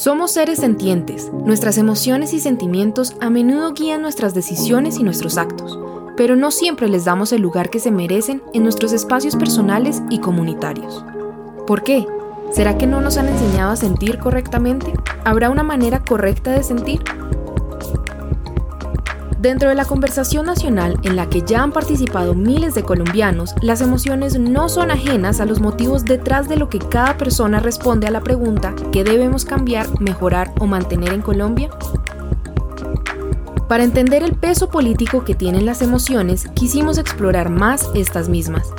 Somos seres sentientes. Nuestras emociones y sentimientos a menudo guían nuestras decisiones y nuestros actos, pero no siempre les damos el lugar que se merecen en nuestros espacios personales y comunitarios. ¿Por qué? ¿Será que no nos han enseñado a sentir correctamente? ¿Habrá una manera correcta de sentir? Dentro de la conversación nacional en la que ya han participado miles de colombianos, las emociones no son ajenas a los motivos detrás de lo que cada persona responde a la pregunta ¿qué debemos cambiar, mejorar o mantener en Colombia? Para entender el peso político que tienen las emociones, quisimos explorar más estas mismas.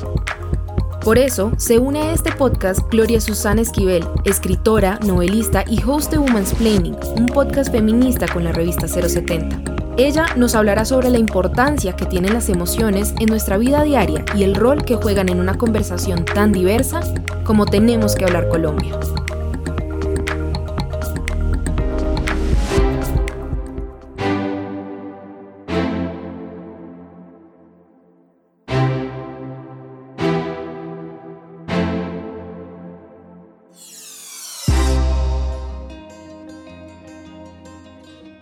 Por eso, se une a este podcast Gloria Susana Esquivel, escritora, novelista y host de Woman's Planning, un podcast feminista con la revista 070. Ella nos hablará sobre la importancia que tienen las emociones en nuestra vida diaria y el rol que juegan en una conversación tan diversa como tenemos que hablar Colombia.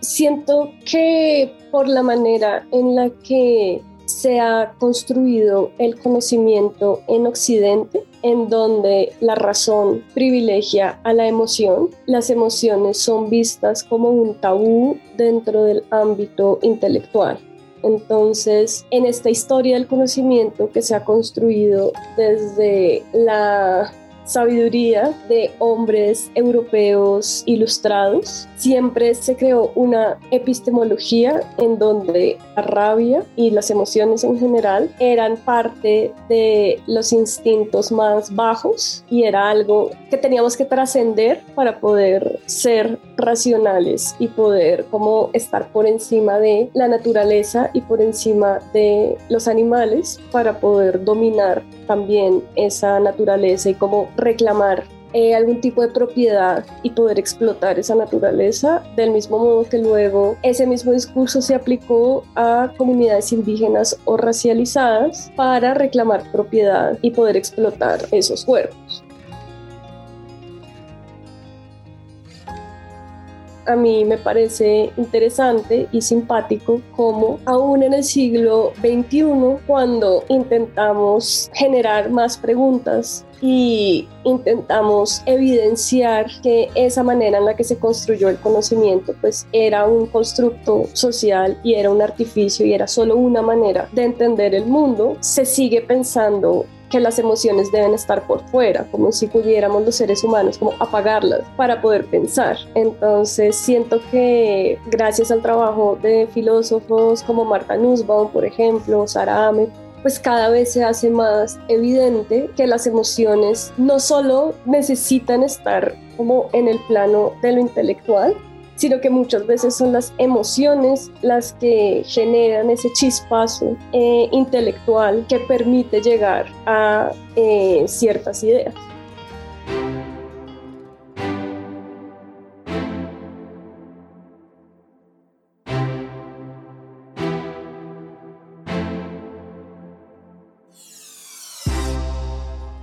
Siento que por la manera en la que se ha construido el conocimiento en Occidente, en donde la razón privilegia a la emoción, las emociones son vistas como un tabú dentro del ámbito intelectual. Entonces, en esta historia del conocimiento que se ha construido desde la sabiduría de hombres europeos ilustrados. Siempre se creó una epistemología en donde la rabia y las emociones en general eran parte de los instintos más bajos y era algo que teníamos que trascender para poder ser racionales y poder como estar por encima de la naturaleza y por encima de los animales para poder dominar también esa naturaleza y como reclamar eh, algún tipo de propiedad y poder explotar esa naturaleza, del mismo modo que luego ese mismo discurso se aplicó a comunidades indígenas o racializadas para reclamar propiedad y poder explotar esos cuerpos. A mí me parece interesante y simpático como aún en el siglo XXI, cuando intentamos generar más preguntas y intentamos evidenciar que esa manera en la que se construyó el conocimiento pues era un constructo social y era un artificio y era solo una manera de entender el mundo, se sigue pensando que las emociones deben estar por fuera, como si pudiéramos los seres humanos como apagarlas para poder pensar. Entonces siento que gracias al trabajo de filósofos como Marta Nussbaum, por ejemplo, Sara Ahmed, pues cada vez se hace más evidente que las emociones no solo necesitan estar como en el plano de lo intelectual, sino que muchas veces son las emociones las que generan ese chispazo eh, intelectual que permite llegar a eh, ciertas ideas.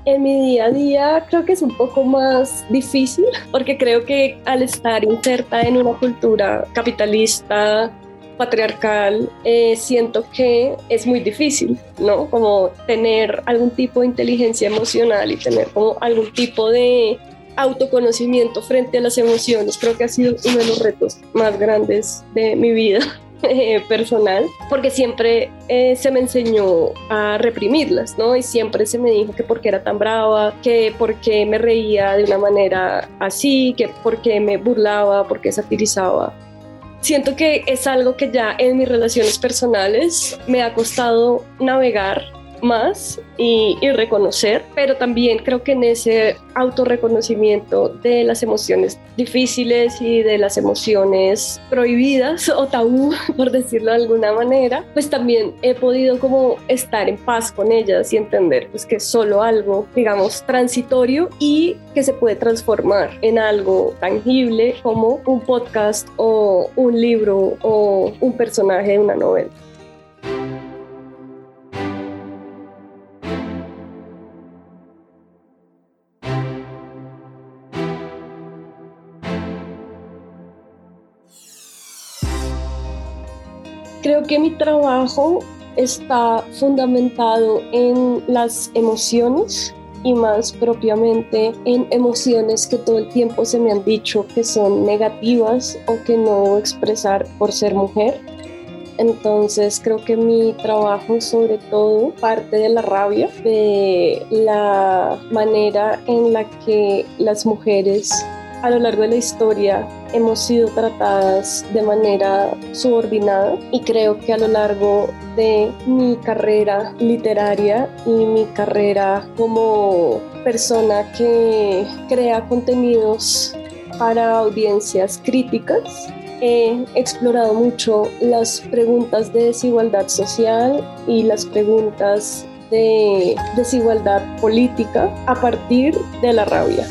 En mi día a día creo que es un poco más difícil porque creo que al estar inserta en una cultura capitalista, patriarcal, eh, siento que es muy difícil, ¿no? Como tener algún tipo de inteligencia emocional y tener como algún tipo de autoconocimiento frente a las emociones. Creo que ha sido uno de los retos más grandes de mi vida. Eh, personal, porque siempre eh, se me enseñó a reprimirlas, ¿no? Y siempre se me dijo que porque era tan brava, que porque me reía de una manera así, que porque me burlaba, porque satirizaba. Siento que es algo que ya en mis relaciones personales me ha costado navegar más y, reconocer, pero también creo que en ese autorreconocimiento de las emociones difíciles y de las emociones prohibidas o tabú, por decirlo de alguna manera, pues también he podido como estar en paz con ellas y entender pues que es solo algo, digamos, transitorio y que se puede transformar en algo tangible como un podcast o un libro o un personaje de una novela. Creo que mi trabajo está fundamentado en las emociones y más propiamente en emociones que todo el tiempo se me han dicho que son negativas o que no expresar por ser mujer. Entonces creo que mi trabajo sobre todo parte de la rabia, de la manera en la que las mujeres a lo largo de la historia hemos sido tratadas de manera subordinada y creo que a lo largo de mi carrera literaria y mi carrera como persona que crea contenidos para audiencias críticas, he explorado mucho las preguntas de desigualdad social y las preguntas de desigualdad política a partir de la rabia.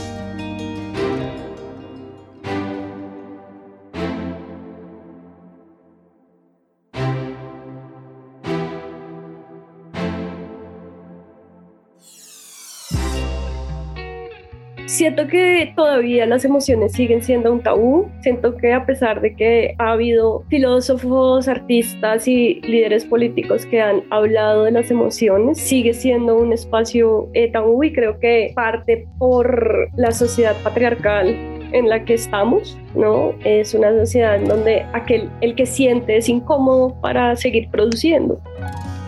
Siento que todavía las emociones siguen siendo un tabú. Siento que a pesar de que ha habido filósofos, artistas y líderes políticos que han hablado de las emociones, sigue siendo un espacio eh, tabú y creo que parte por la sociedad patriarcal en la que estamos, ¿no? Es una sociedad en donde aquel, el que siente es incómodo para seguir produciendo.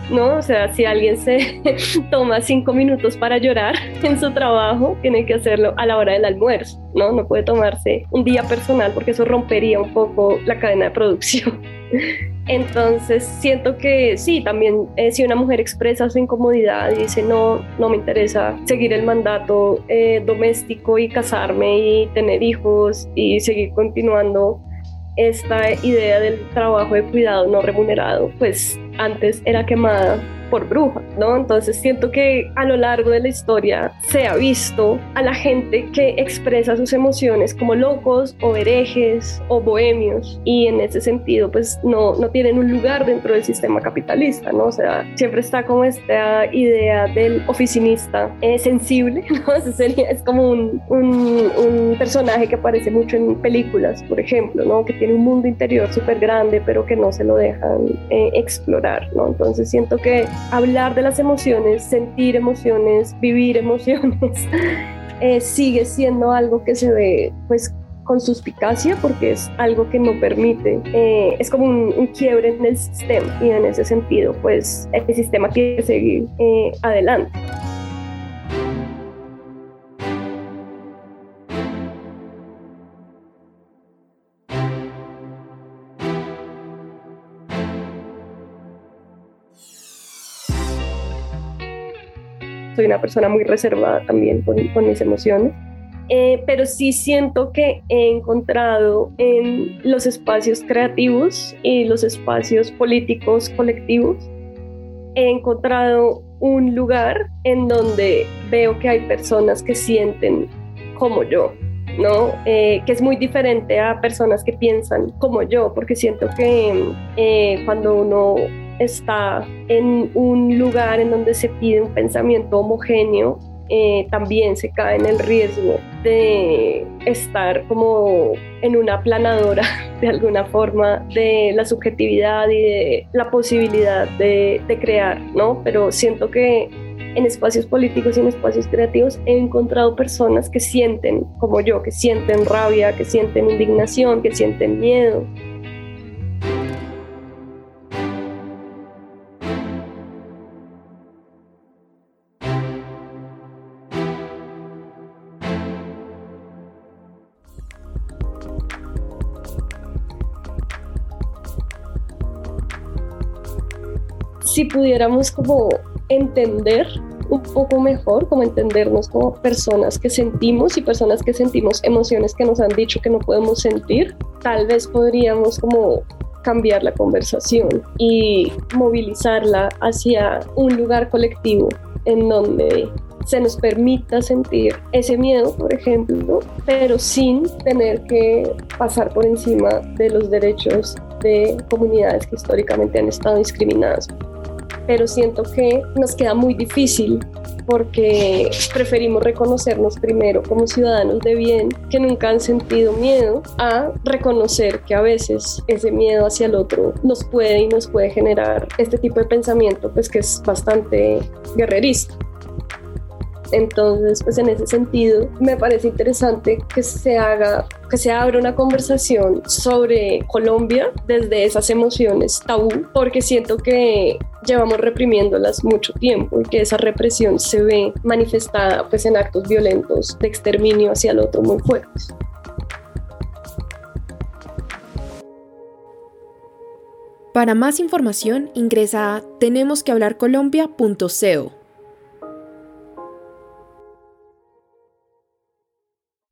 ¿No? O sea, si alguien se toma cinco minutos para llorar en su trabajo, tiene que hacerlo a la hora del almuerzo, ¿no? No puede tomarse un día personal porque eso rompería un poco la cadena de producción. Entonces siento que sí, también eh, si una mujer expresa su incomodidad y dice no, no me interesa seguir el mandato eh, doméstico y casarme y tener hijos y seguir continuando esta idea del trabajo de cuidado no remunerado, pues antes era quemada por bruja, ¿no? Entonces siento que a lo largo de la historia se ha visto a la gente que expresa sus emociones como locos o herejes o bohemios y en ese sentido pues no, no tienen un lugar dentro del sistema capitalista, ¿no? O sea, siempre está como esta idea del oficinista eh, sensible, ¿no? Sería, es como un, un, un, personaje que aparece mucho en películas, por ejemplo, ¿no? Que tiene un mundo interior súper grande pero que no se lo dejan eh, explorar, ¿no? Entonces siento que hablar de las emociones, sentir emociones, vivir emociones, eh, sigue siendo algo que se ve pues con suspicacia porque es algo que no permite, eh, es como un, quiebre en el sistema y en ese sentido pues el sistema que seguir eh, adelante. Soy una persona muy reservada también con, con mis emociones. Eh, pero sí siento que he encontrado en los espacios creativos y los espacios políticos colectivos, he encontrado un lugar en donde veo que hay personas que sienten como yo, ¿no? Eh, que es muy diferente a personas que piensan como yo, porque siento que eh, cuando uno está en un lugar en donde se pide un pensamiento homogéneo, eh, también se cae en el riesgo de estar como en una planadora de alguna forma de la subjetividad y de la posibilidad de, de crear, ¿no? Pero siento que en espacios políticos y en espacios creativos he encontrado personas que sienten como yo, que sienten rabia, que sienten indignación, que sienten miedo, pudiéramos como entender un poco mejor, como entendernos como personas que sentimos y personas que sentimos emociones que nos han dicho que no podemos sentir, tal vez podríamos como cambiar la conversación y movilizarla hacia un lugar colectivo en donde se nos permita sentir ese miedo, por ejemplo, pero sin tener que pasar por encima de los derechos de comunidades que históricamente han estado discriminadas pero siento que nos queda muy difícil porque preferimos reconocernos primero como ciudadanos de bien que nunca han sentido miedo a reconocer que a veces ese miedo hacia el otro nos puede y nos puede generar este tipo de pensamiento pues que es bastante guerrerista. Entonces, pues en ese sentido, me parece interesante que se haga, que se abra una conversación sobre Colombia desde esas emociones tabú, porque siento que llevamos reprimiéndolas mucho tiempo y que esa represión se ve manifestada pues en actos violentos de exterminio hacia el otro muy fuertes. Para más información ingresa a tenemosquehablarcolombia.co.